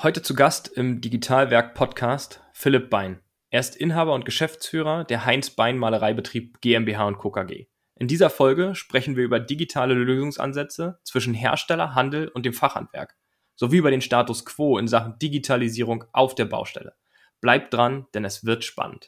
Heute zu Gast im Digitalwerk Podcast Philipp Bein. Er ist Inhaber und Geschäftsführer der Heinz Bein Malereibetrieb GmbH und Co. KG. In dieser Folge sprechen wir über digitale Lösungsansätze zwischen Hersteller, Handel und dem Fachhandwerk, sowie über den Status quo in Sachen Digitalisierung auf der Baustelle. Bleibt dran, denn es wird spannend.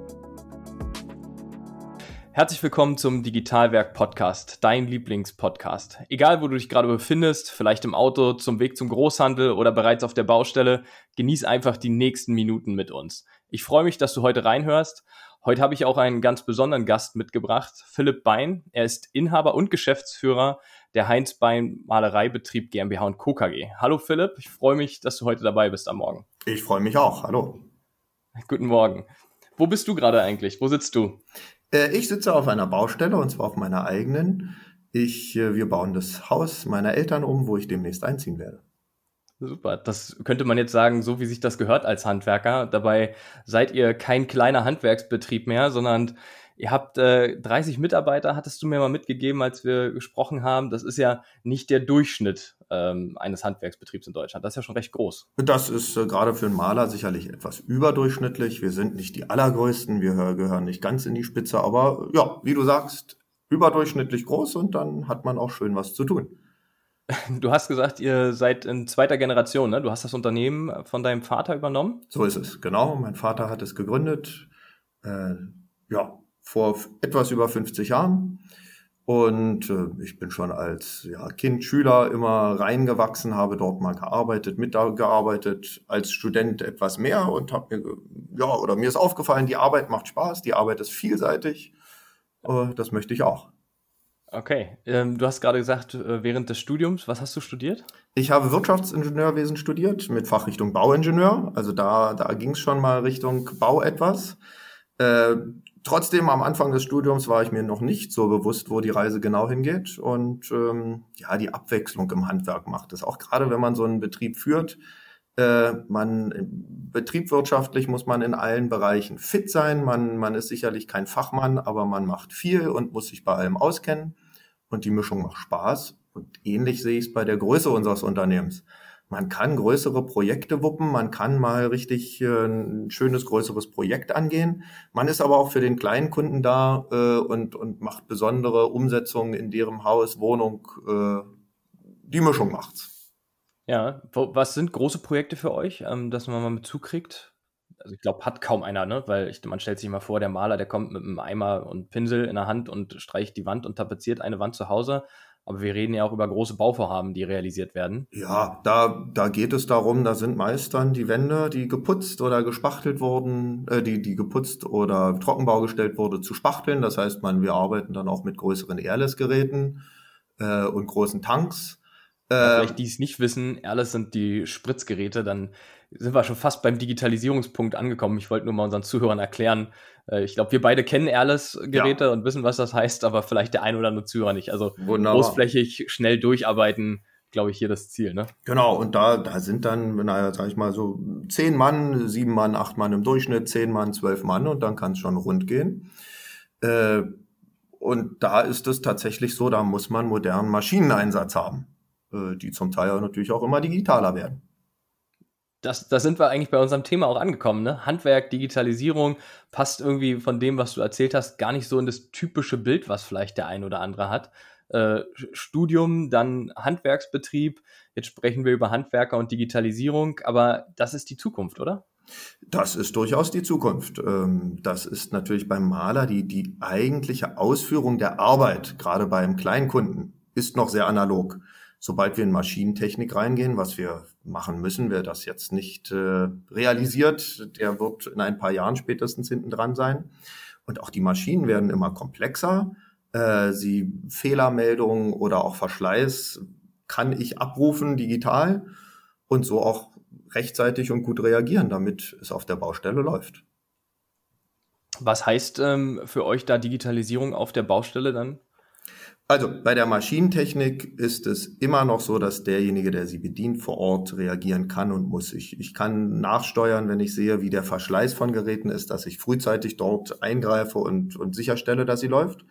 Herzlich willkommen zum Digitalwerk Podcast, dein Lieblingspodcast. Egal, wo du dich gerade befindest, vielleicht im Auto, zum Weg zum Großhandel oder bereits auf der Baustelle, genieß einfach die nächsten Minuten mit uns. Ich freue mich, dass du heute reinhörst. Heute habe ich auch einen ganz besonderen Gast mitgebracht, Philipp Bein. Er ist Inhaber und Geschäftsführer der Heinz Bein Malereibetrieb GmbH und Co. KG. Hallo Philipp, ich freue mich, dass du heute dabei bist am Morgen. Ich freue mich auch. Hallo. Guten Morgen. Wo bist du gerade eigentlich? Wo sitzt du? Äh, ich sitze auf einer Baustelle und zwar auf meiner eigenen. Ich, äh, wir bauen das Haus meiner Eltern um, wo ich demnächst einziehen werde. Super, das könnte man jetzt sagen, so wie sich das gehört als Handwerker. Dabei seid ihr kein kleiner Handwerksbetrieb mehr, sondern Ihr habt äh, 30 Mitarbeiter, hattest du mir mal mitgegeben, als wir gesprochen haben. Das ist ja nicht der Durchschnitt ähm, eines Handwerksbetriebs in Deutschland. Das ist ja schon recht groß. Das ist äh, gerade für einen Maler sicherlich etwas überdurchschnittlich. Wir sind nicht die allergrößten, wir gehören nicht ganz in die Spitze, aber ja, wie du sagst, überdurchschnittlich groß und dann hat man auch schön was zu tun. Du hast gesagt, ihr seid in zweiter Generation, ne? Du hast das Unternehmen von deinem Vater übernommen? So ist es, genau. Mein Vater hat es gegründet. Äh, ja, vor etwas über 50 Jahren. Und äh, ich bin schon als ja, Kind, Schüler immer reingewachsen, habe dort mal gearbeitet, mitgearbeitet, als Student etwas mehr und habe mir, ja, oder mir ist aufgefallen, die Arbeit macht Spaß, die Arbeit ist vielseitig. Äh, das möchte ich auch. Okay, ähm, du hast gerade gesagt, äh, während des Studiums, was hast du studiert? Ich habe Wirtschaftsingenieurwesen studiert mit Fachrichtung Bauingenieur. Also da, da ging es schon mal Richtung Bau etwas. Äh, trotzdem am Anfang des Studiums war ich mir noch nicht so bewusst, wo die Reise genau hingeht. Und ähm, ja, die Abwechslung im Handwerk macht es. Auch gerade wenn man so einen Betrieb führt, äh, man betriebswirtschaftlich muss man in allen Bereichen fit sein. Man, man ist sicherlich kein Fachmann, aber man macht viel und muss sich bei allem auskennen. Und die Mischung macht Spaß. Und ähnlich sehe ich es bei der Größe unseres Unternehmens man kann größere Projekte wuppen, man kann mal richtig äh, ein schönes größeres Projekt angehen. Man ist aber auch für den kleinen Kunden da äh, und, und macht besondere Umsetzungen in deren Haus, Wohnung. Äh, die Mischung macht's. Ja, was sind große Projekte für euch, ähm, dass man mal mit zukriegt? Also ich glaube, hat kaum einer, ne? Weil ich, man stellt sich mal vor, der Maler, der kommt mit einem Eimer und Pinsel in der Hand und streicht die Wand und tapeziert eine Wand zu Hause. Aber wir reden ja auch über große Bauvorhaben, die realisiert werden. Ja, da, da geht es darum, da sind meist dann die Wände, die geputzt oder gespachtelt wurden, äh, die, die geputzt oder Trockenbau gestellt wurde, zu spachteln. Das heißt, man, wir arbeiten dann auch mit größeren Airless-Geräten äh, und großen Tanks. Ja, vielleicht die es nicht wissen, Airless sind die Spritzgeräte, dann sind wir schon fast beim Digitalisierungspunkt angekommen. Ich wollte nur mal unseren Zuhörern erklären. Äh, ich glaube, wir beide kennen Airless-Geräte ja. und wissen, was das heißt, aber vielleicht der ein oder andere Zuhörer nicht. Also Wunderbar. großflächig schnell durcharbeiten, glaube ich, hier das Ziel. Ne? Genau, und da, da sind dann, naja, sag ich mal so, zehn Mann, sieben Mann, acht Mann im Durchschnitt, zehn Mann, zwölf Mann und dann kann es schon rund gehen. Äh, und da ist es tatsächlich so, da muss man modernen Maschineneinsatz haben, äh, die zum Teil natürlich auch immer digitaler werden das, da sind wir eigentlich bei unserem Thema auch angekommen. Ne? Handwerk, Digitalisierung passt irgendwie von dem, was du erzählt hast, gar nicht so in das typische Bild, was vielleicht der ein oder andere hat. Äh, Studium, dann Handwerksbetrieb. Jetzt sprechen wir über Handwerker und Digitalisierung, aber das ist die Zukunft, oder? Das ist durchaus die Zukunft. Ähm, das ist natürlich beim Maler die, die eigentliche Ausführung der Arbeit, gerade beim Kleinkunden, ist noch sehr analog sobald wir in Maschinentechnik reingehen, was wir machen müssen, wer das jetzt nicht äh, realisiert, der wird in ein paar Jahren spätestens hinten dran sein. Und auch die Maschinen werden immer komplexer. Äh, sie Fehlermeldungen oder auch Verschleiß kann ich abrufen digital und so auch rechtzeitig und gut reagieren, damit es auf der Baustelle läuft. Was heißt ähm, für euch da Digitalisierung auf der Baustelle dann? Also bei der Maschinentechnik ist es immer noch so, dass derjenige, der sie bedient, vor Ort reagieren kann und muss. Ich, ich kann nachsteuern, wenn ich sehe, wie der Verschleiß von Geräten ist, dass ich frühzeitig dort eingreife und, und sicherstelle, dass sie läuft.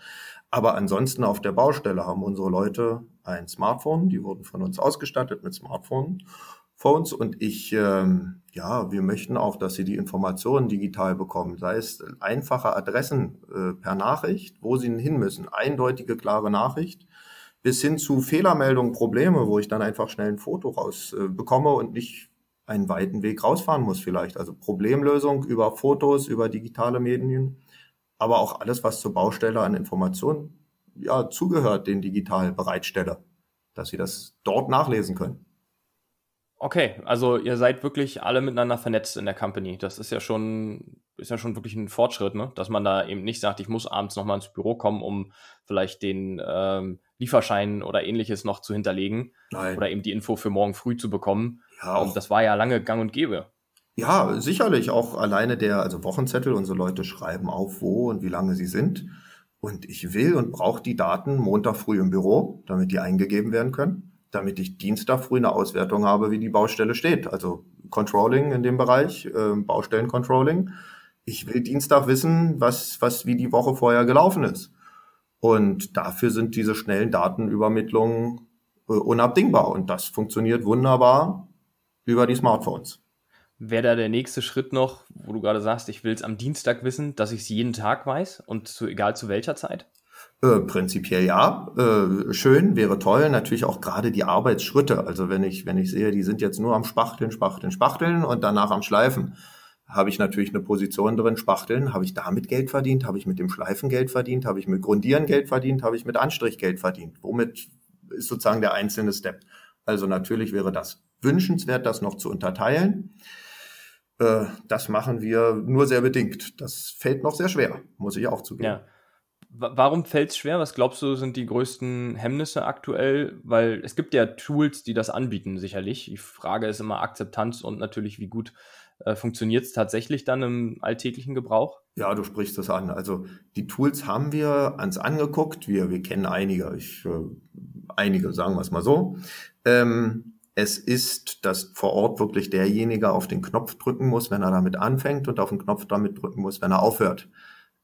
Aber ansonsten auf der Baustelle haben unsere Leute ein Smartphone. Die wurden von uns ausgestattet mit Smartphone Phones und ich, ähm, ja, wir möchten auch, dass sie die Informationen digital bekommen, sei es einfache Adressen äh, per Nachricht, wo sie hin müssen, eindeutige, klare Nachricht, bis hin zu Fehlermeldungen, Probleme, wo ich dann einfach schnell ein Foto raus äh, bekomme und nicht einen weiten Weg rausfahren muss vielleicht. Also Problemlösung über Fotos, über digitale Medien, aber auch alles, was zur Baustelle an Informationen ja, zugehört, den digital bereitstelle, dass sie das dort nachlesen können. Okay, also ihr seid wirklich alle miteinander vernetzt in der Company. Das ist ja schon, ist ja schon wirklich ein Fortschritt, ne? Dass man da eben nicht sagt, ich muss abends nochmal ins Büro kommen, um vielleicht den ähm, Lieferschein oder ähnliches noch zu hinterlegen. Nein. Oder eben die Info für morgen früh zu bekommen. Ja, auch. das war ja lange gang und gäbe. Ja, sicherlich. Auch alleine der, also Wochenzettel, unsere Leute schreiben auf, wo und wie lange sie sind. Und ich will und brauche die Daten Montag früh im Büro, damit die eingegeben werden können damit ich Dienstag früh eine Auswertung habe, wie die Baustelle steht. Also Controlling in dem Bereich, äh, Baustellencontrolling. Ich will Dienstag wissen, was, was wie die Woche vorher gelaufen ist. Und dafür sind diese schnellen Datenübermittlungen äh, unabdingbar. Und das funktioniert wunderbar über die Smartphones. Wäre da der nächste Schritt noch, wo du gerade sagst, ich will es am Dienstag wissen, dass ich es jeden Tag weiß und zu, egal zu welcher Zeit? Äh, prinzipiell ja, äh, schön, wäre toll. Natürlich auch gerade die Arbeitsschritte. Also wenn ich, wenn ich sehe, die sind jetzt nur am Spachteln, Spachteln, Spachteln und danach am Schleifen, habe ich natürlich eine Position drin, Spachteln. Habe ich damit Geld verdient? Habe ich mit dem Schleifen Geld verdient? Habe ich mit Grundieren Geld verdient? Habe ich mit Anstrich Geld verdient? Womit ist sozusagen der einzelne Step? Also natürlich wäre das wünschenswert, das noch zu unterteilen. Äh, das machen wir nur sehr bedingt. Das fällt noch sehr schwer, muss ich auch zugeben. Ja. Warum fällt es schwer? Was glaubst du, sind die größten Hemmnisse aktuell? Weil es gibt ja Tools, die das anbieten, sicherlich. Die Frage ist immer Akzeptanz und natürlich, wie gut äh, funktioniert es tatsächlich dann im alltäglichen Gebrauch? Ja, du sprichst das an. Also die Tools haben wir ans angeguckt. Wir, wir kennen einige, ich, äh, einige, sagen wir es mal so. Ähm, es ist, dass vor Ort wirklich derjenige auf den Knopf drücken muss, wenn er damit anfängt und auf den Knopf damit drücken muss, wenn er aufhört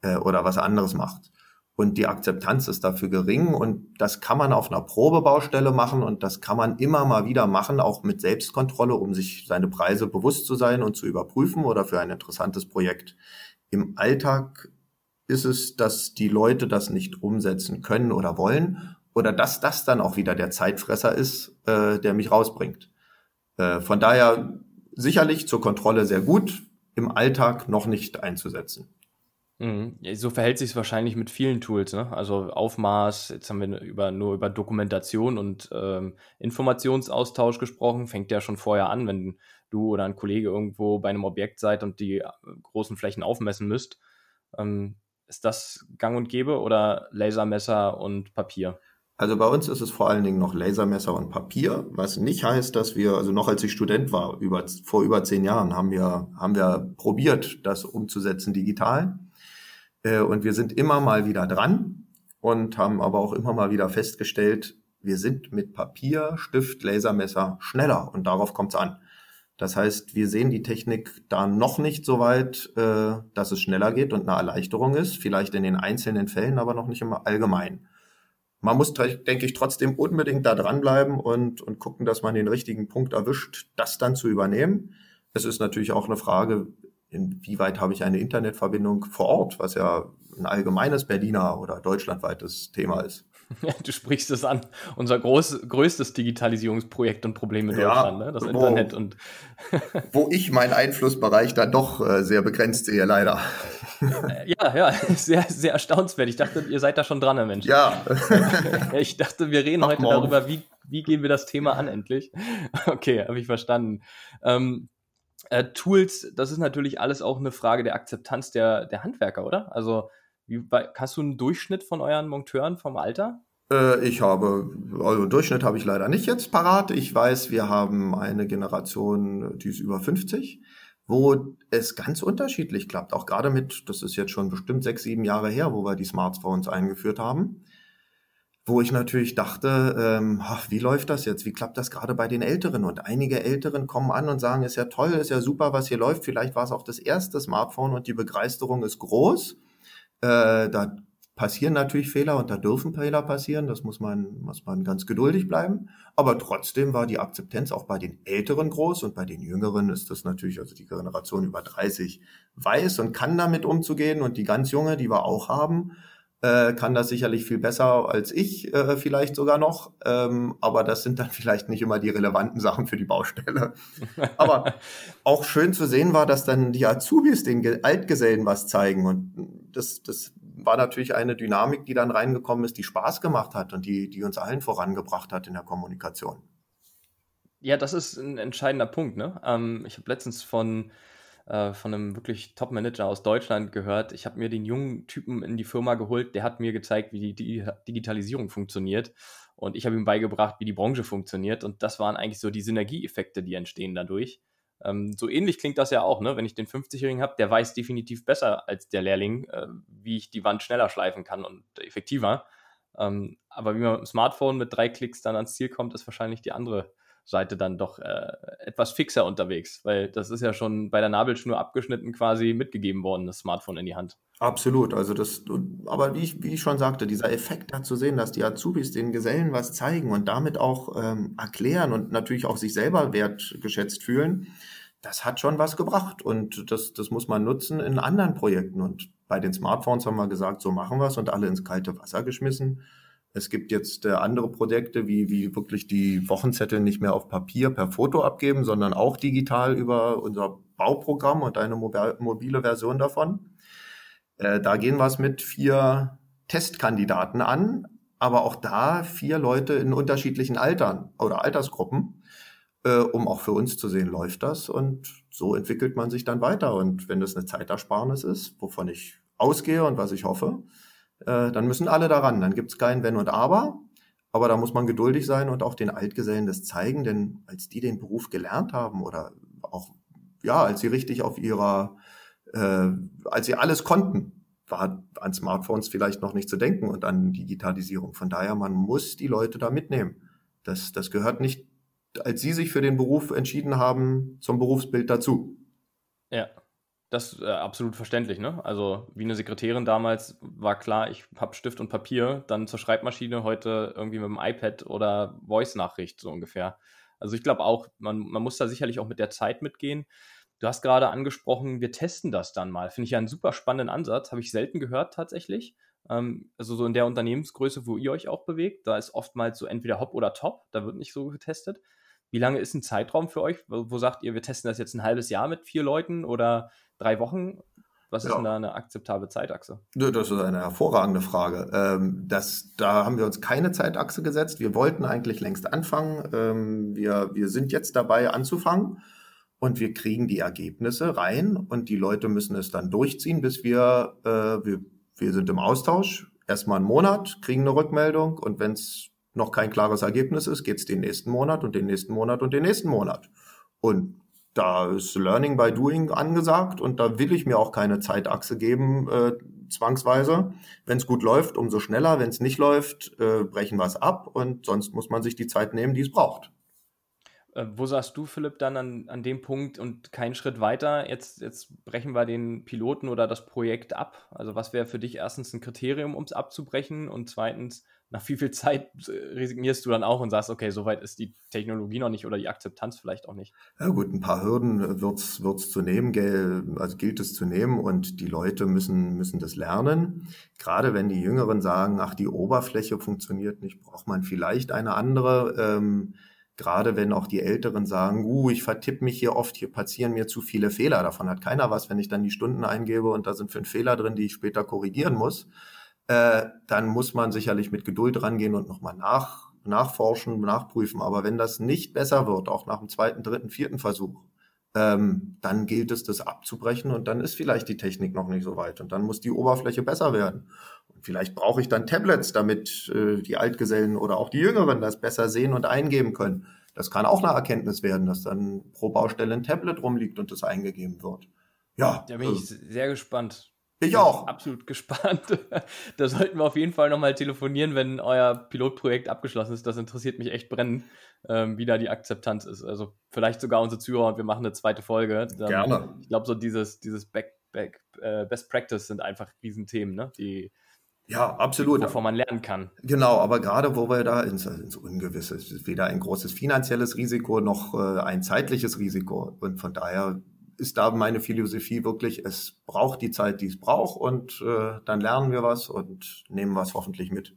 äh, oder was anderes macht und die Akzeptanz ist dafür gering und das kann man auf einer Probebaustelle machen und das kann man immer mal wieder machen, auch mit Selbstkontrolle, um sich seine Preise bewusst zu sein und zu überprüfen oder für ein interessantes Projekt. Im Alltag ist es, dass die Leute das nicht umsetzen können oder wollen oder dass das dann auch wieder der Zeitfresser ist, äh, der mich rausbringt. Äh, von daher sicherlich zur Kontrolle sehr gut, im Alltag noch nicht einzusetzen. Mhm. so verhält sich es wahrscheinlich mit vielen Tools, ne? Also Aufmaß, jetzt haben wir über, nur über Dokumentation und ähm, Informationsaustausch gesprochen, fängt ja schon vorher an, wenn du oder ein Kollege irgendwo bei einem Objekt seid und die äh, großen Flächen aufmessen müsst. Ähm, ist das gang und gäbe oder Lasermesser und Papier? Also bei uns ist es vor allen Dingen noch Lasermesser und Papier, was nicht heißt, dass wir, also noch als ich Student war, über, vor über zehn Jahren, haben wir, haben wir probiert, das umzusetzen digital. Äh, und wir sind immer mal wieder dran und haben aber auch immer mal wieder festgestellt, wir sind mit Papier, Stift, Lasermesser schneller und darauf kommt es an. Das heißt, wir sehen die Technik da noch nicht so weit, äh, dass es schneller geht und eine Erleichterung ist, vielleicht in den einzelnen Fällen, aber noch nicht immer allgemein. Man muss, denke ich, trotzdem unbedingt da dranbleiben und, und gucken, dass man den richtigen Punkt erwischt, das dann zu übernehmen. Es ist natürlich auch eine Frage, inwieweit habe ich eine Internetverbindung vor Ort, was ja ein allgemeines Berliner oder deutschlandweites Thema ist. du sprichst es an. Unser groß, größtes Digitalisierungsprojekt und Problem in ja, Deutschland, ne? das wo, Internet. und wo ich meinen Einflussbereich dann doch äh, sehr begrenzt sehe, leider. Ja, ja, sehr, sehr erstaunenswert. Ich dachte, ihr seid da schon dran, Herr Mensch. Ja. ich dachte, wir reden Ach, heute morgen. darüber, wie, wie gehen wir das Thema an endlich. Okay, habe ich verstanden. Ähm, äh, Tools, das ist natürlich alles auch eine Frage der Akzeptanz der, der Handwerker, oder? Also, wie, hast du einen Durchschnitt von euren Monteuren vom Alter? Äh, ich habe, also Durchschnitt habe ich leider nicht jetzt parat. Ich weiß, wir haben eine Generation, die ist über 50. wo es ganz unterschiedlich klappt. Auch gerade mit, das ist jetzt schon bestimmt sechs, sieben Jahre her, wo wir die Smartphones eingeführt haben wo ich natürlich dachte, ähm, ach, wie läuft das jetzt? Wie klappt das gerade bei den Älteren? Und einige Älteren kommen an und sagen, ist ja toll, ist ja super, was hier läuft. Vielleicht war es auch das erste Smartphone und die Begeisterung ist groß. Äh, da passieren natürlich Fehler und da dürfen Fehler passieren. Das muss man, muss man ganz geduldig bleiben. Aber trotzdem war die Akzeptanz auch bei den Älteren groß und bei den Jüngeren ist das natürlich, also die Generation über 30 weiß und kann damit umzugehen und die ganz junge, die wir auch haben, äh, kann das sicherlich viel besser als ich, äh, vielleicht sogar noch. Ähm, aber das sind dann vielleicht nicht immer die relevanten Sachen für die Baustelle. aber auch schön zu sehen war, dass dann die Azubis den Altgesellen was zeigen. Und das, das war natürlich eine Dynamik, die dann reingekommen ist, die Spaß gemacht hat und die, die uns allen vorangebracht hat in der Kommunikation. Ja, das ist ein entscheidender Punkt. Ne? Ähm, ich habe letztens von äh, von einem wirklich Top-Manager aus Deutschland gehört. Ich habe mir den jungen Typen in die Firma geholt, der hat mir gezeigt, wie die, Digitalisierung funktioniert. Und ich habe ihm beigebracht, wie die Branche funktioniert. Und das waren eigentlich so die Synergieeffekte, die entstehen dadurch. Ähm, so ähnlich klingt das ja auch, ne? wenn ich den 50-Jährigen habe, der weiß definitiv besser als der Lehrling, äh, wie ich die Wand schneller schleifen kann und effektiver. Ähm, aber wie man mit dem Smartphone mit drei Klicks dann ans Ziel kommt, ist wahrscheinlich die andere Seite dann doch äh, etwas fixer unterwegs, weil das ist ja schon bei der Nabelschnur abgeschnitten quasi mitgegeben worden, das Smartphone in die Hand. Absolut, also das, aber wie ich, wie ich schon sagte, dieser Effekt da zu sehen, dass die Azubis den Gesellen was zeigen und damit auch ähm, erklären und natürlich auch sich selber wertgeschätzt fühlen, das hat schon was gebracht und das, das muss man nutzen in anderen Projekten. Und bei den Smartphones haben wir gesagt, so machen wir es und alle ins kalte Wasser geschmissen. Es gibt jetzt äh, andere Projekte, wie, wie wirklich die Wochenzettel nicht mehr auf Papier per Foto abgeben, sondern auch digital über unser Bauprogramm und eine mobile Version davon. Äh, da gehen wir es mit vier Testkandidaten an, aber auch da vier Leute in unterschiedlichen Altern oder Altersgruppen, äh, um auch für uns zu sehen, läuft das. Und so entwickelt man sich dann weiter. Und wenn das eine Zeitersparnis ist, wovon ich ausgehe und was ich hoffe, äh, dann müssen alle daran. Dann gibt es kein Wenn und Aber. Aber da muss man geduldig sein und auch den Altgesellen das zeigen, denn als die den Beruf gelernt haben oder auch, ja, als sie richtig auf ihrer, äh, als sie alles konnten, war an Smartphones vielleicht noch nicht zu denken und an Digitalisierung. Von daher, man muss die Leute da mitnehmen. Das, das gehört nicht, als sie sich für den Beruf entschieden haben, zum Berufsbild dazu. Ja. Das ist äh, absolut verständlich, ne? Also wie eine Sekretärin damals war klar, ich habe Stift und Papier, dann zur Schreibmaschine, heute irgendwie mit dem iPad oder Voice-Nachricht so ungefähr. Also ich glaube auch, man, man muss da sicherlich auch mit der Zeit mitgehen. Du hast gerade angesprochen, wir testen das dann mal. Finde ich ja einen super spannenden Ansatz, habe ich selten gehört tatsächlich. Ähm, also so in der Unternehmensgröße, wo ihr euch auch bewegt, da ist oftmals so entweder Hop oder Top, da wird nicht so getestet. Wie lange ist ein Zeitraum für euch? Wo, wo sagt ihr, wir testen das jetzt ein halbes Jahr mit vier Leuten oder drei Wochen? Was ist ja. denn da eine akzeptable Zeitachse? Das ist eine hervorragende Frage. Ähm, das, da haben wir uns keine Zeitachse gesetzt. Wir wollten eigentlich längst anfangen. Ähm, wir, wir sind jetzt dabei anzufangen und wir kriegen die Ergebnisse rein und die Leute müssen es dann durchziehen, bis wir, äh, wir, wir sind im Austausch. Erstmal einen Monat, kriegen eine Rückmeldung und wenn es noch kein klares Ergebnis ist, geht es den nächsten Monat und den nächsten Monat und den nächsten Monat. Und da ist Learning by Doing angesagt und da will ich mir auch keine Zeitachse geben, äh, zwangsweise. Wenn es gut läuft, umso schneller. Wenn es nicht läuft, äh, brechen wir es ab und sonst muss man sich die Zeit nehmen, die es braucht. Äh, wo sagst du, Philipp, dann an, an dem Punkt und keinen Schritt weiter? Jetzt, jetzt brechen wir den Piloten oder das Projekt ab. Also was wäre für dich erstens ein Kriterium, um es abzubrechen und zweitens, nach wie viel Zeit äh, resignierst du dann auch und sagst, okay, soweit ist die Technologie noch nicht oder die Akzeptanz vielleicht auch nicht? Ja gut, ein paar Hürden wird es zu nehmen, also gilt es zu nehmen und die Leute müssen, müssen das lernen. Gerade wenn die Jüngeren sagen, ach, die Oberfläche funktioniert nicht, braucht man vielleicht eine andere. Ähm, Gerade wenn auch die Älteren sagen, uh, ich vertippe mich hier oft, hier passieren mir zu viele Fehler. Davon hat keiner was, wenn ich dann die Stunden eingebe und da sind fünf Fehler drin, die ich später korrigieren muss äh, dann muss man sicherlich mit Geduld rangehen und nochmal nach, nachforschen, nachprüfen. Aber wenn das nicht besser wird, auch nach dem zweiten, dritten, vierten Versuch, ähm, dann gilt es, das abzubrechen und dann ist vielleicht die Technik noch nicht so weit und dann muss die Oberfläche besser werden. Und vielleicht brauche ich dann Tablets, damit äh, die Altgesellen oder auch die Jüngeren das besser sehen und eingeben können. Das kann auch eine Erkenntnis werden, dass dann pro Baustelle ein Tablet rumliegt und das eingegeben wird. Ja. Da bin ich äh, sehr gespannt. Ich auch. Absolut gespannt. da sollten wir auf jeden Fall nochmal telefonieren, wenn euer Pilotprojekt abgeschlossen ist. Das interessiert mich echt brennend, ähm, wie da die Akzeptanz ist. Also vielleicht sogar unsere Zuhörer und wir machen eine zweite Folge. Dann, Gerne. Ich glaube, so dieses, dieses Back, Back, äh, Best Practice sind einfach Riesenthemen, ne? die ja, absolut. Wovon man lernen kann. Genau, aber gerade wo wir da ins, ins Ungewisse, es ist weder ein großes finanzielles Risiko noch äh, ein zeitliches Risiko. Und von daher ist da meine Philosophie wirklich, es braucht die Zeit, die es braucht und äh, dann lernen wir was und nehmen was hoffentlich mit.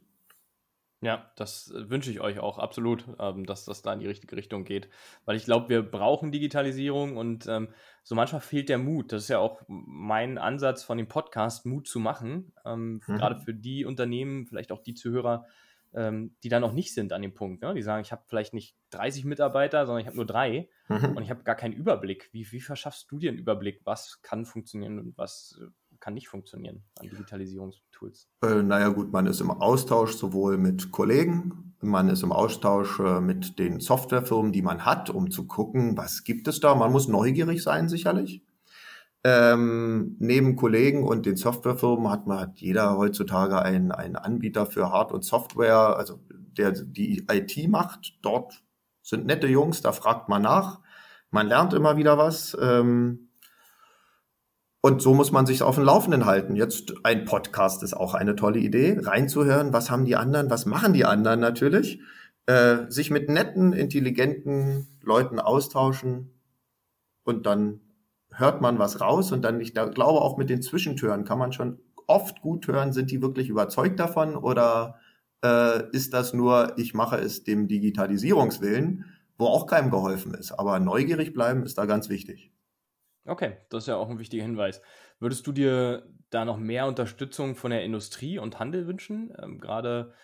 Ja, das äh, wünsche ich euch auch absolut, ähm, dass das da in die richtige Richtung geht. Weil ich glaube, wir brauchen Digitalisierung und ähm, so manchmal fehlt der Mut. Das ist ja auch mein Ansatz von dem Podcast, Mut zu machen. Ähm, mhm. Gerade für die Unternehmen, vielleicht auch die Zuhörer, ähm, die da noch nicht sind an dem Punkt. Ne? Die sagen, ich habe vielleicht nicht 30 Mitarbeiter, sondern ich habe nur drei mhm. und ich habe gar keinen Überblick. Wie, wie verschaffst du dir einen Überblick? Was kann funktionieren und was äh, kann nicht funktionieren an Digitalisierungstools? Äh, naja gut, man ist im Austausch sowohl mit Kollegen, man ist im Austausch äh, mit den Softwarefirmen, die man hat, um zu gucken, was gibt es da. Man muss neugierig sein, sicherlich. Ähm, neben Kollegen und den Softwarefirmen hat man hat jeder heutzutage einen, einen Anbieter für Hard- und Software, also der die IT macht. Dort sind nette Jungs, da fragt man nach. Man lernt immer wieder was. Ähm, und so muss man sich auf dem Laufenden halten. Jetzt ein Podcast ist auch eine tolle Idee, reinzuhören, was haben die anderen, was machen die anderen natürlich. Äh, sich mit netten, intelligenten Leuten austauschen und dann hört man was raus und dann, ich da, glaube auch mit den Zwischentüren kann man schon oft gut hören, sind die wirklich überzeugt davon oder äh, ist das nur, ich mache es dem Digitalisierungswillen, wo auch keinem geholfen ist. Aber neugierig bleiben ist da ganz wichtig. Okay, das ist ja auch ein wichtiger Hinweis. Würdest du dir da noch mehr Unterstützung von der Industrie und Handel wünschen? Ähm, gerade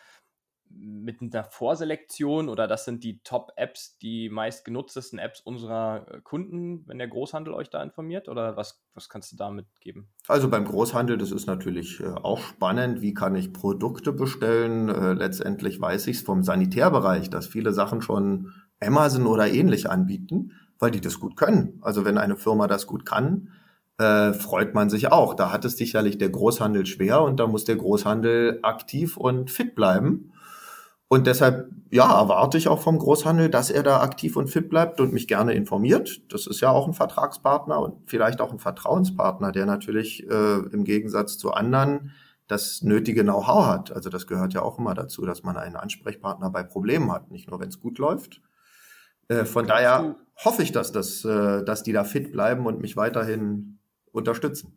mit einer Vorselektion oder das sind die Top-Apps, die meist genutztesten Apps unserer äh, Kunden, wenn der Großhandel euch da informiert? Oder was, was kannst du damit geben? Also beim Großhandel, das ist natürlich äh, auch spannend. Wie kann ich Produkte bestellen? Äh, letztendlich weiß ich es vom Sanitärbereich, dass viele Sachen schon Amazon oder ähnlich anbieten weil die das gut können. Also wenn eine Firma das gut kann, äh, freut man sich auch. Da hat es sicherlich der Großhandel schwer und da muss der Großhandel aktiv und fit bleiben. Und deshalb, ja, erwarte ich auch vom Großhandel, dass er da aktiv und fit bleibt und mich gerne informiert. Das ist ja auch ein Vertragspartner und vielleicht auch ein Vertrauenspartner, der natürlich äh, im Gegensatz zu anderen das nötige Know-how hat. Also das gehört ja auch immer dazu, dass man einen Ansprechpartner bei Problemen hat, nicht nur wenn es gut läuft. Äh, von daher hoffe ich, dass, das, äh, dass die da fit bleiben und mich weiterhin unterstützen.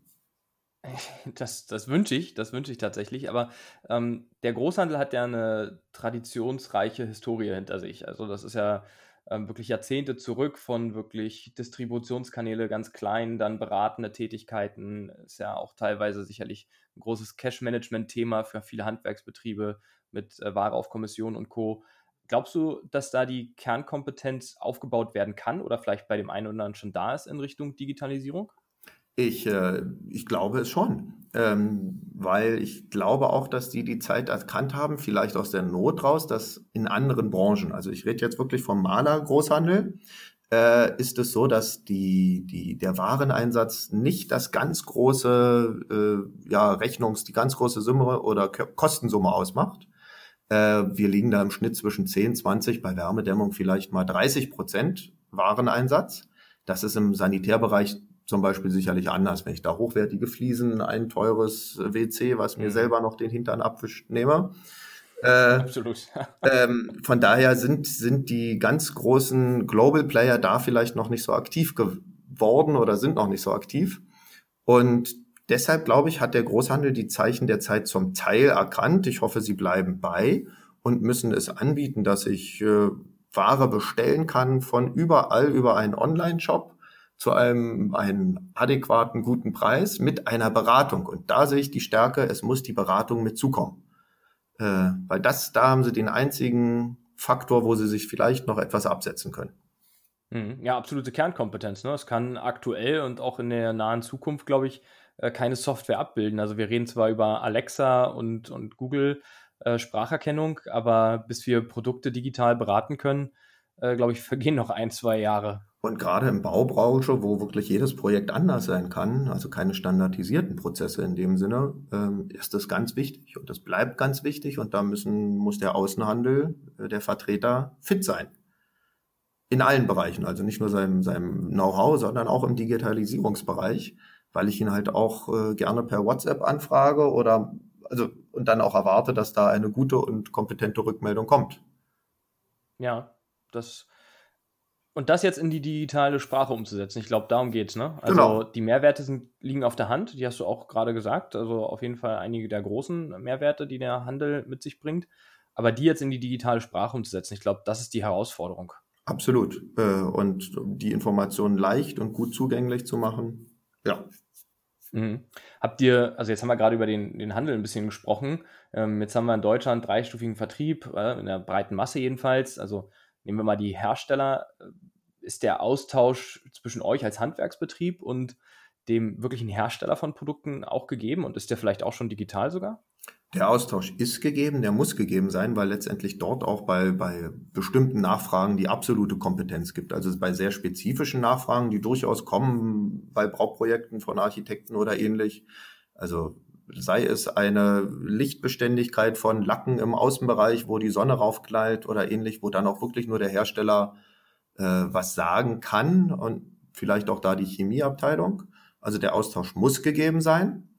Das, das wünsche ich, das wünsche ich tatsächlich. Aber ähm, der Großhandel hat ja eine traditionsreiche Historie hinter sich. Also das ist ja ähm, wirklich Jahrzehnte zurück von wirklich Distributionskanäle ganz klein, dann beratende Tätigkeiten. Ist ja auch teilweise sicherlich ein großes Cash-Management-Thema für viele Handwerksbetriebe mit äh, Ware auf Kommission und Co. Glaubst du, dass da die Kernkompetenz aufgebaut werden kann oder vielleicht bei dem einen oder anderen schon da ist in Richtung Digitalisierung? Ich, äh, ich glaube es schon, ähm, weil ich glaube auch, dass die die Zeit erkannt haben, vielleicht aus der Not raus, dass in anderen Branchen, also ich rede jetzt wirklich vom Maler-Großhandel, äh, ist es so, dass die, die, der Wareneinsatz nicht das ganz große äh, ja, Rechnungs-, die ganz große Summe oder Kostensumme ausmacht, äh, wir liegen da im Schnitt zwischen 10, 20, bei Wärmedämmung vielleicht mal 30 Prozent Wareneinsatz. Das ist im Sanitärbereich zum Beispiel sicherlich anders. Wenn ich da hochwertige Fliesen, ein teures WC, was mir mhm. selber noch den Hintern abwischt, nehme. Äh, Absolut. ähm, von daher sind, sind die ganz großen Global Player da vielleicht noch nicht so aktiv geworden oder sind noch nicht so aktiv. Und Deshalb, glaube ich, hat der Großhandel die Zeichen der Zeit zum Teil erkannt. Ich hoffe, sie bleiben bei und müssen es anbieten, dass ich äh, Ware bestellen kann von überall über einen Online-Shop zu einem einen adäquaten, guten Preis mit einer Beratung. Und da sehe ich die Stärke, es muss die Beratung mit zukommen. Äh, weil das, da haben sie den einzigen Faktor, wo sie sich vielleicht noch etwas absetzen können. Mhm. Ja, absolute Kernkompetenz. Ne? Es kann aktuell und auch in der nahen Zukunft, glaube ich, äh, keine Software abbilden. Also wir reden zwar über Alexa und, und Google äh, Spracherkennung, aber bis wir Produkte digital beraten können, äh, glaube ich, vergehen noch ein, zwei Jahre. Und gerade im Baubranche, wo wirklich jedes Projekt anders sein kann, also keine standardisierten Prozesse in dem Sinne, ähm, ist das ganz wichtig. Und das bleibt ganz wichtig. Und da müssen, muss der Außenhandel, äh, der Vertreter fit sein. In allen Bereichen, also nicht nur seinem, seinem Know-how, sondern auch im Digitalisierungsbereich, weil ich ihn halt auch äh, gerne per WhatsApp anfrage oder also und dann auch erwarte, dass da eine gute und kompetente Rückmeldung kommt. Ja, das und das jetzt in die digitale Sprache umzusetzen, ich glaube, darum geht es. Ne? Also genau. die Mehrwerte sind, liegen auf der Hand, die hast du auch gerade gesagt. Also auf jeden Fall einige der großen Mehrwerte, die der Handel mit sich bringt. Aber die jetzt in die digitale Sprache umzusetzen, ich glaube, das ist die Herausforderung. Absolut. Äh, und die Informationen leicht und gut zugänglich zu machen, ja. Mhm. Habt ihr, also jetzt haben wir gerade über den, den Handel ein bisschen gesprochen. Ähm, jetzt haben wir in Deutschland dreistufigen Vertrieb, äh, in der breiten Masse jedenfalls. Also nehmen wir mal die Hersteller, äh, ist der Austausch zwischen euch als Handwerksbetrieb und dem wirklichen Hersteller von Produkten auch gegeben und ist der vielleicht auch schon digital sogar? Der Austausch ist gegeben, der muss gegeben sein, weil letztendlich dort auch bei, bei bestimmten Nachfragen die absolute Kompetenz gibt. Also bei sehr spezifischen Nachfragen, die durchaus kommen bei Bauprojekten von Architekten oder ähnlich. Also sei es eine Lichtbeständigkeit von Lacken im Außenbereich, wo die Sonne raufknallt oder ähnlich, wo dann auch wirklich nur der Hersteller äh, was sagen kann und vielleicht auch da die Chemieabteilung. Also der Austausch muss gegeben sein.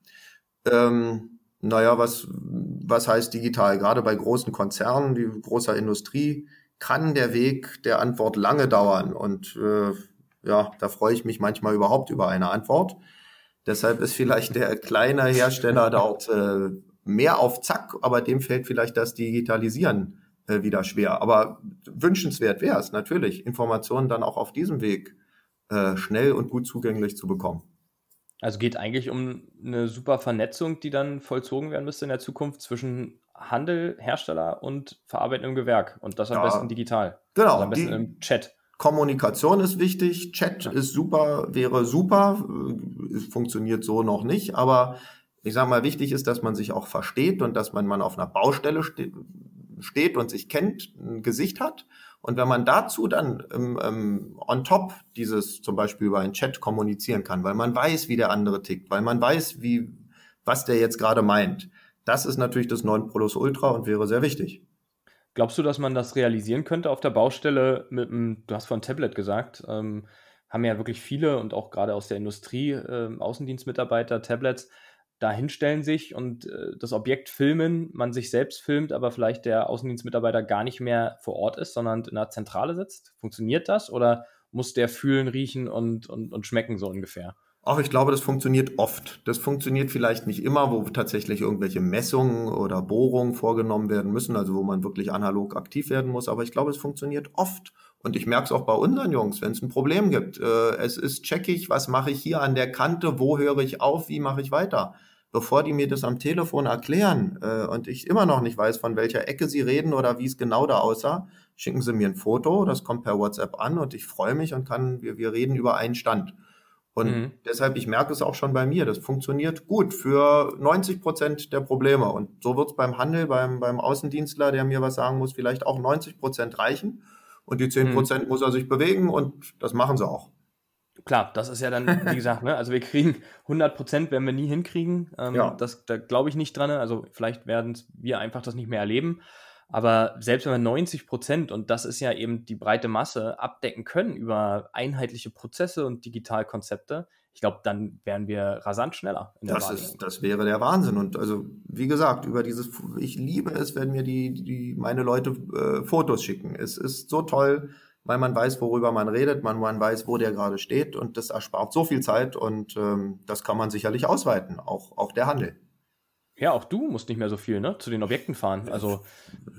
Ähm, naja, was, was heißt digital? Gerade bei großen Konzernen, wie großer Industrie, kann der Weg der Antwort lange dauern. Und äh, ja, da freue ich mich manchmal überhaupt über eine Antwort. Deshalb ist vielleicht der kleine Hersteller dort äh, mehr auf Zack, aber dem fällt vielleicht das Digitalisieren äh, wieder schwer. Aber wünschenswert wäre es natürlich, Informationen dann auch auf diesem Weg äh, schnell und gut zugänglich zu bekommen. Also geht eigentlich um eine super Vernetzung, die dann vollzogen werden müsste in der Zukunft zwischen Handel, Hersteller und verarbeitendem Gewerk. Und das am ja, besten digital. Genau. Also am besten im Chat. Kommunikation ist wichtig, Chat ja. ist super, wäre super, es funktioniert so noch nicht, aber ich sage mal, wichtig ist, dass man sich auch versteht und dass man, man auf einer Baustelle ste steht und sich kennt, ein Gesicht hat. Und wenn man dazu dann ähm, ähm, on top dieses zum Beispiel über einen Chat kommunizieren kann, weil man weiß, wie der andere tickt, weil man weiß, wie, was der jetzt gerade meint, das ist natürlich das 9 Ultra und wäre sehr wichtig. Glaubst du, dass man das realisieren könnte auf der Baustelle mit einem, du hast von Tablet gesagt, ähm, haben ja wirklich viele und auch gerade aus der Industrie äh, Außendienstmitarbeiter Tablets, da hinstellen sich und äh, das Objekt filmen, man sich selbst filmt, aber vielleicht der Außendienstmitarbeiter gar nicht mehr vor Ort ist, sondern in der Zentrale sitzt. Funktioniert das oder muss der fühlen, riechen und, und, und schmecken so ungefähr? Auch ich glaube, das funktioniert oft. Das funktioniert vielleicht nicht immer, wo tatsächlich irgendwelche Messungen oder Bohrungen vorgenommen werden müssen, also wo man wirklich analog aktiv werden muss. Aber ich glaube, es funktioniert oft. Und ich merke es auch bei unseren Jungs, wenn es ein Problem gibt. Äh, es ist checkig, was mache ich hier an der Kante, wo höre ich auf, wie mache ich weiter? Bevor die mir das am Telefon erklären äh, und ich immer noch nicht weiß, von welcher Ecke sie reden oder wie es genau da aussah, schicken sie mir ein Foto, das kommt per WhatsApp an und ich freue mich und kann, wir, wir reden über einen Stand. Und mhm. deshalb, ich merke es auch schon bei mir, das funktioniert gut für 90 Prozent der Probleme. Und so wird es beim Handel, beim, beim Außendienstler, der mir was sagen muss, vielleicht auch 90 Prozent reichen. Und die 10 Prozent mhm. muss er sich bewegen und das machen sie auch. Klar, das ist ja dann, wie gesagt, ne, also wir kriegen 100 Prozent, werden wir nie hinkriegen. Ähm, ja. Das, da glaube ich nicht dran. Also vielleicht werden wir einfach das nicht mehr erleben. Aber selbst wenn wir 90 Prozent, und das ist ja eben die breite Masse, abdecken können über einheitliche Prozesse und Digitalkonzepte, ich glaube, dann wären wir rasant schneller. Das, ist, das wäre der Wahnsinn. Und also, wie gesagt, über dieses, ich liebe es, wenn mir die, die meine Leute äh, Fotos schicken. Es ist so toll, weil man weiß, worüber man redet, man, man weiß, wo der gerade steht und das erspart so viel Zeit und ähm, das kann man sicherlich ausweiten, auch, auch der Handel. Ja, auch du musst nicht mehr so viel ne, zu den Objekten fahren. Also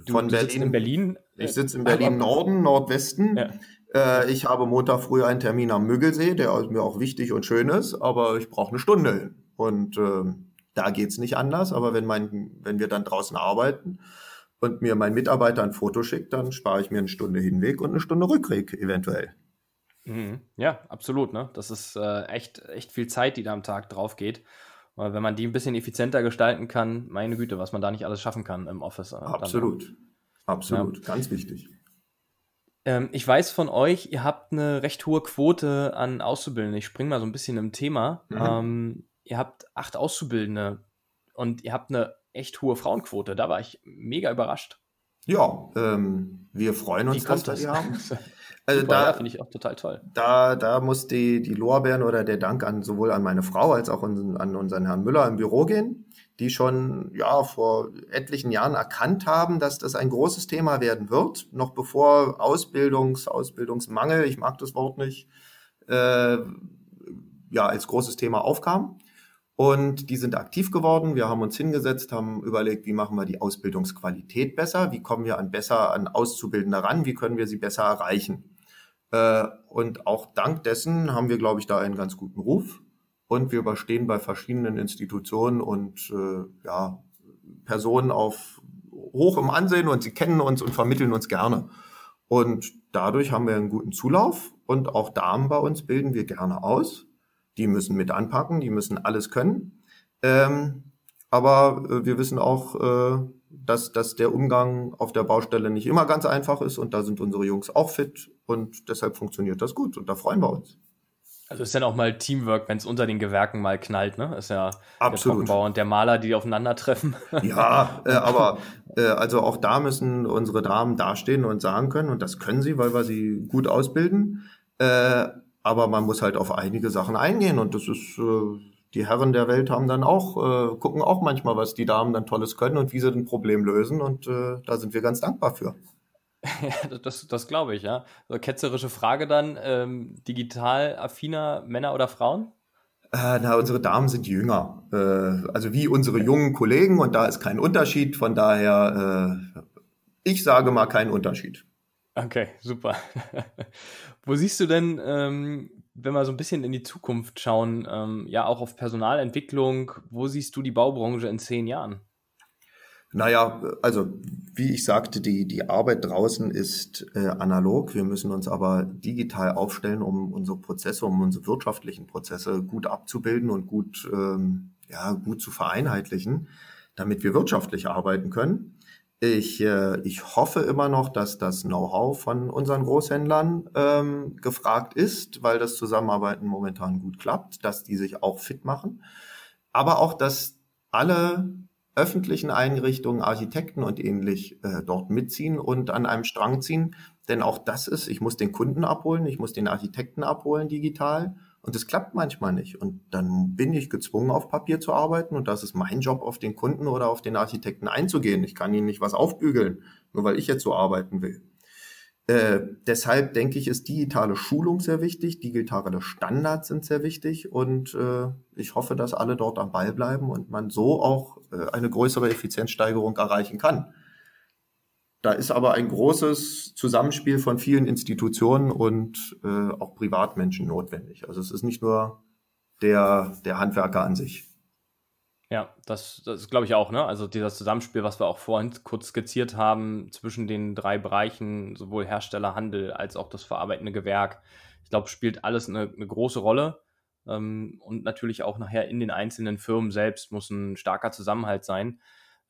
du, Von du Berlin, in Berlin. Ich sitze in Berlin Norden, Nordwesten. Ja. Äh, ich habe Montag früh einen Termin am Müggelsee, der mir auch wichtig und schön ist, aber ich brauche eine Stunde hin. Und äh, da geht's nicht anders. Aber wenn, mein, wenn wir dann draußen arbeiten und mir mein Mitarbeiter ein Foto schickt, dann spare ich mir eine Stunde Hinweg und eine Stunde Rückweg eventuell. Mhm. Ja, absolut. Ne? Das ist äh, echt, echt viel Zeit, die da am Tag drauf geht. Weil wenn man die ein bisschen effizienter gestalten kann, meine Güte, was man da nicht alles schaffen kann im Office. Absolut. Dann, Absolut. Ja. Ganz wichtig. Ähm, ich weiß von euch, ihr habt eine recht hohe Quote an Auszubildenden. Ich springe mal so ein bisschen im Thema. Mhm. Ähm, ihr habt acht Auszubildende und ihr habt eine echt hohe Frauenquote. Da war ich mega überrascht. Ja, ähm, wir freuen uns, dass wir die haben. Also Super, da ja, finde ich auch total toll. Da, da muss die, die Lorbeeren oder der Dank an sowohl an meine Frau als auch an, an unseren Herrn Müller im Büro gehen, die schon ja vor etlichen Jahren erkannt haben, dass das ein großes Thema werden wird, noch bevor Ausbildungs, Ausbildungsmangel, ich mag das Wort nicht, äh, ja als großes Thema aufkam. Und die sind aktiv geworden. Wir haben uns hingesetzt, haben überlegt, wie machen wir die Ausbildungsqualität besser, wie kommen wir an besser an Auszubildende ran, wie können wir sie besser erreichen. Äh, und auch dank dessen haben wir, glaube ich, da einen ganz guten Ruf. Und wir überstehen bei verschiedenen Institutionen und äh, ja, Personen auf hoch Ansehen und sie kennen uns und vermitteln uns gerne. Und dadurch haben wir einen guten Zulauf und auch Damen bei uns bilden wir gerne aus die müssen mit anpacken, die müssen alles können. Ähm, aber äh, wir wissen auch, äh, dass, dass der Umgang auf der Baustelle nicht immer ganz einfach ist und da sind unsere Jungs auch fit und deshalb funktioniert das gut und da freuen wir uns. Also ist dann auch mal Teamwork, wenn es unter den Gewerken mal knallt, ne? Ist ja Absolut. der Trockenbauer und der Maler, die aufeinandertreffen. Ja, äh, aber äh, also auch da müssen unsere Damen dastehen und sagen können, und das können sie, weil wir sie gut ausbilden. Äh, aber man muss halt auf einige Sachen eingehen und das ist, äh, die Herren der Welt haben dann auch, äh, gucken auch manchmal, was die Damen dann Tolles können und wie sie ein Problem lösen und äh, da sind wir ganz dankbar für. Ja, das, das glaube ich, ja. So, ketzerische Frage dann, ähm, digital affiner Männer oder Frauen? Äh, na, unsere Damen sind jünger, äh, also wie unsere jungen Kollegen und da ist kein Unterschied, von daher, äh, ich sage mal keinen Unterschied. Okay, super. Wo siehst du denn, ähm, wenn wir so ein bisschen in die Zukunft schauen, ähm, ja auch auf Personalentwicklung, wo siehst du die Baubranche in zehn Jahren? Naja, also wie ich sagte, die, die Arbeit draußen ist äh, analog. Wir müssen uns aber digital aufstellen, um unsere Prozesse, um unsere wirtschaftlichen Prozesse gut abzubilden und gut, ähm, ja, gut zu vereinheitlichen, damit wir wirtschaftlich arbeiten können. Ich, äh, ich hoffe immer noch, dass das Know-how von unseren Großhändlern ähm, gefragt ist, weil das Zusammenarbeiten momentan gut klappt, dass die sich auch fit machen. Aber auch, dass alle öffentlichen Einrichtungen, Architekten und ähnlich äh, dort mitziehen und an einem Strang ziehen. Denn auch das ist, ich muss den Kunden abholen, ich muss den Architekten abholen digital und es klappt manchmal nicht. Und dann bin ich gezwungen, auf Papier zu arbeiten. Und das ist mein Job, auf den Kunden oder auf den Architekten einzugehen. Ich kann ihnen nicht was aufbügeln, nur weil ich jetzt so arbeiten will. Äh, deshalb denke ich, ist digitale Schulung sehr wichtig, digitale Standards sind sehr wichtig und äh, ich hoffe, dass alle dort am Ball bleiben und man so auch äh, eine größere Effizienzsteigerung erreichen kann. Da ist aber ein großes Zusammenspiel von vielen Institutionen und äh, auch Privatmenschen notwendig. Also es ist nicht nur der, der Handwerker an sich. Ja, das, das glaube ich auch, ne? Also dieses Zusammenspiel, was wir auch vorhin kurz skizziert haben, zwischen den drei Bereichen, sowohl Hersteller, Handel als auch das verarbeitende Gewerk, ich glaube, spielt alles eine, eine große Rolle. Ähm, und natürlich auch nachher in den einzelnen Firmen selbst muss ein starker Zusammenhalt sein.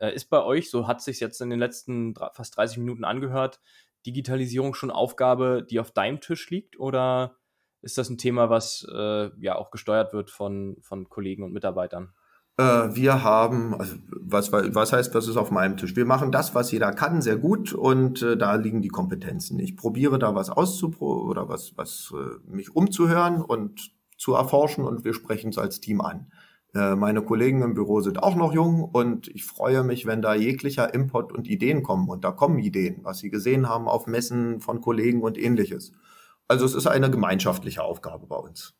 Äh, ist bei euch, so hat sich jetzt in den letzten fast 30 Minuten angehört, Digitalisierung schon Aufgabe, die auf deinem Tisch liegt oder ist das ein Thema, was äh, ja auch gesteuert wird von, von Kollegen und Mitarbeitern? Äh, wir haben, also was, was heißt, was ist auf meinem Tisch? Wir machen das, was jeder kann, sehr gut und äh, da liegen die Kompetenzen. Ich probiere da was auszupro oder was, was äh, mich umzuhören und zu erforschen und wir sprechen es als Team an. Äh, meine Kollegen im Büro sind auch noch jung und ich freue mich, wenn da jeglicher Input und Ideen kommen. Und da kommen Ideen, was sie gesehen haben auf Messen von Kollegen und ähnliches. Also es ist eine gemeinschaftliche Aufgabe bei uns.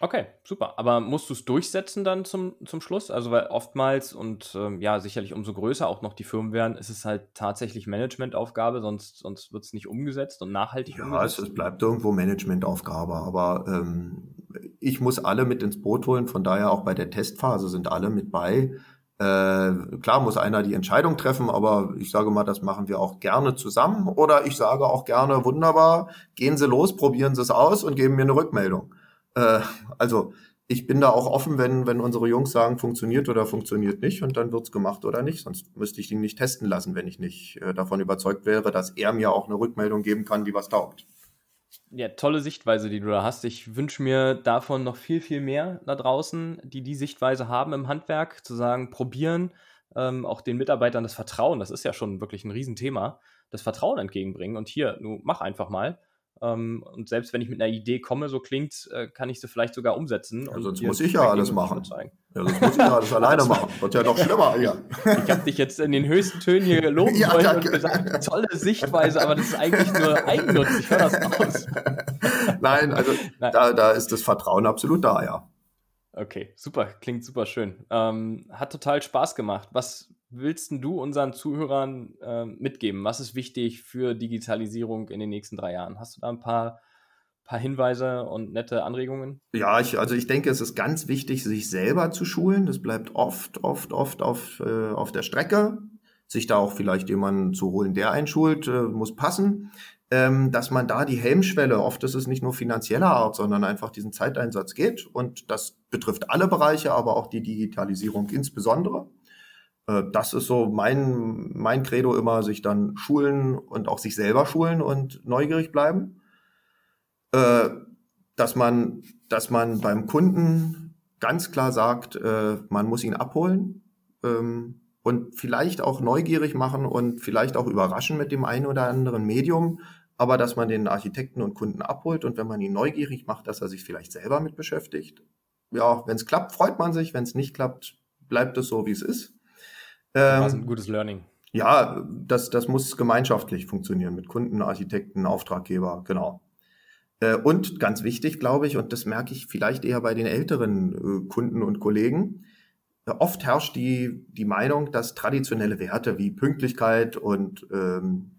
Okay, super. Aber musst du es durchsetzen dann zum, zum Schluss? Also, weil oftmals und ähm, ja, sicherlich umso größer auch noch die Firmen werden, ist es halt tatsächlich Managementaufgabe, sonst, sonst wird es nicht umgesetzt und nachhaltig ja, umgesetzt. Ja, es, es, bleibt irgendwo Managementaufgabe, aber ähm, ich muss alle mit ins Boot holen, von daher auch bei der Testphase sind alle mit bei. Äh, klar muss einer die Entscheidung treffen, aber ich sage mal, das machen wir auch gerne zusammen. Oder ich sage auch gerne, wunderbar, gehen Sie los, probieren Sie es aus und geben mir eine Rückmeldung. Äh, also ich bin da auch offen, wenn, wenn unsere Jungs sagen, funktioniert oder funktioniert nicht und dann wird's gemacht oder nicht. Sonst müsste ich ihn nicht testen lassen, wenn ich nicht äh, davon überzeugt wäre, dass er mir auch eine Rückmeldung geben kann, die was taugt. Ja, tolle Sichtweise, die du da hast. Ich wünsche mir davon noch viel, viel mehr da draußen, die die Sichtweise haben im Handwerk, zu sagen, probieren, ähm, auch den Mitarbeitern das Vertrauen, das ist ja schon wirklich ein Riesenthema, das Vertrauen entgegenbringen. Und hier, du mach einfach mal. Ähm, und selbst wenn ich mit einer Idee komme, so klingt, äh, kann ich sie vielleicht sogar umsetzen. Ja, sonst muss ich ja alles machen. Ja, sonst muss ich ja alles alleine machen. Wird ja noch schlimmer hier. Ich habe dich jetzt in den höchsten Tönen hier gelobt ja, wollen und gesagt, tolle Sichtweise, aber das ist eigentlich nur Eigennutz. Ich höre das aus. Nein, also Nein. Da, da ist das Vertrauen absolut da, ja. Okay, super, klingt super schön. Ähm, hat total Spaß gemacht. Was willst du unseren Zuhörern äh, mitgeben? Was ist wichtig für Digitalisierung in den nächsten drei Jahren? Hast du da ein paar, paar Hinweise und nette Anregungen? Ja, ich, also ich denke, es ist ganz wichtig, sich selber zu schulen. Das bleibt oft, oft, oft auf, äh, auf der Strecke. Sich da auch vielleicht jemanden zu holen, der einschult, äh, muss passen. Ähm, dass man da die Helmschwelle, oft ist es nicht nur finanzieller Art, sondern einfach diesen Zeiteinsatz geht. Und das betrifft alle Bereiche, aber auch die Digitalisierung insbesondere. Äh, das ist so mein, mein Credo immer, sich dann schulen und auch sich selber schulen und neugierig bleiben. Äh, dass man, dass man beim Kunden ganz klar sagt, äh, man muss ihn abholen ähm, und vielleicht auch neugierig machen und vielleicht auch überraschen mit dem einen oder anderen Medium, aber dass man den Architekten und Kunden abholt und wenn man ihn neugierig macht, dass er sich vielleicht selber mit beschäftigt. Ja, wenn es klappt, freut man sich, wenn es nicht klappt, bleibt es so, wie es ist. Ähm, das ist ein gutes Learning. Ja, das, das muss gemeinschaftlich funktionieren mit Kunden, Architekten, Auftraggeber, genau. Äh, und ganz wichtig, glaube ich, und das merke ich vielleicht eher bei den älteren äh, Kunden und Kollegen, oft herrscht die, die Meinung, dass traditionelle Werte wie Pünktlichkeit und ähm,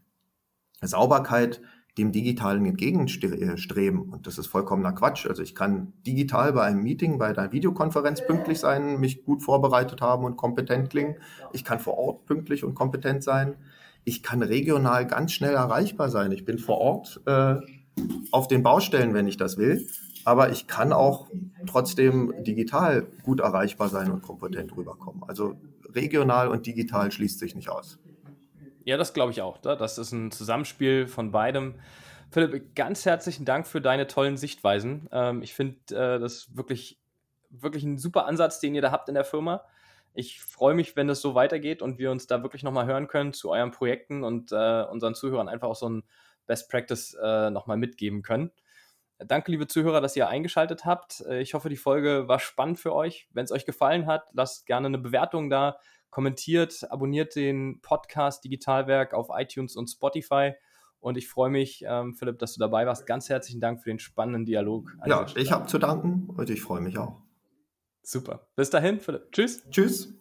Sauberkeit dem Digitalen entgegenstreben. Und das ist vollkommener Quatsch. Also ich kann digital bei einem Meeting, bei einer Videokonferenz pünktlich sein, mich gut vorbereitet haben und kompetent klingen. Ich kann vor Ort pünktlich und kompetent sein. Ich kann regional ganz schnell erreichbar sein. Ich bin vor Ort äh, auf den Baustellen, wenn ich das will. Aber ich kann auch trotzdem digital gut erreichbar sein und kompetent rüberkommen. Also regional und digital schließt sich nicht aus. Ja, das glaube ich auch. Das ist ein Zusammenspiel von beidem. Philipp, ganz herzlichen Dank für deine tollen Sichtweisen. Ähm, ich finde äh, das wirklich, wirklich ein super Ansatz, den ihr da habt in der Firma. Ich freue mich, wenn es so weitergeht und wir uns da wirklich nochmal hören können zu euren Projekten und äh, unseren Zuhörern einfach auch so ein Best Practice äh, nochmal mitgeben können. Danke, liebe Zuhörer, dass ihr eingeschaltet habt. Ich hoffe, die Folge war spannend für euch. Wenn es euch gefallen hat, lasst gerne eine Bewertung da kommentiert, abonniert den Podcast Digitalwerk auf iTunes und Spotify. Und ich freue mich, ähm, Philipp, dass du dabei warst. Ganz herzlichen Dank für den spannenden Dialog. Ja, ich habe zu danken und ich freue mich auch. Super. Bis dahin, Philipp. Tschüss. Tschüss.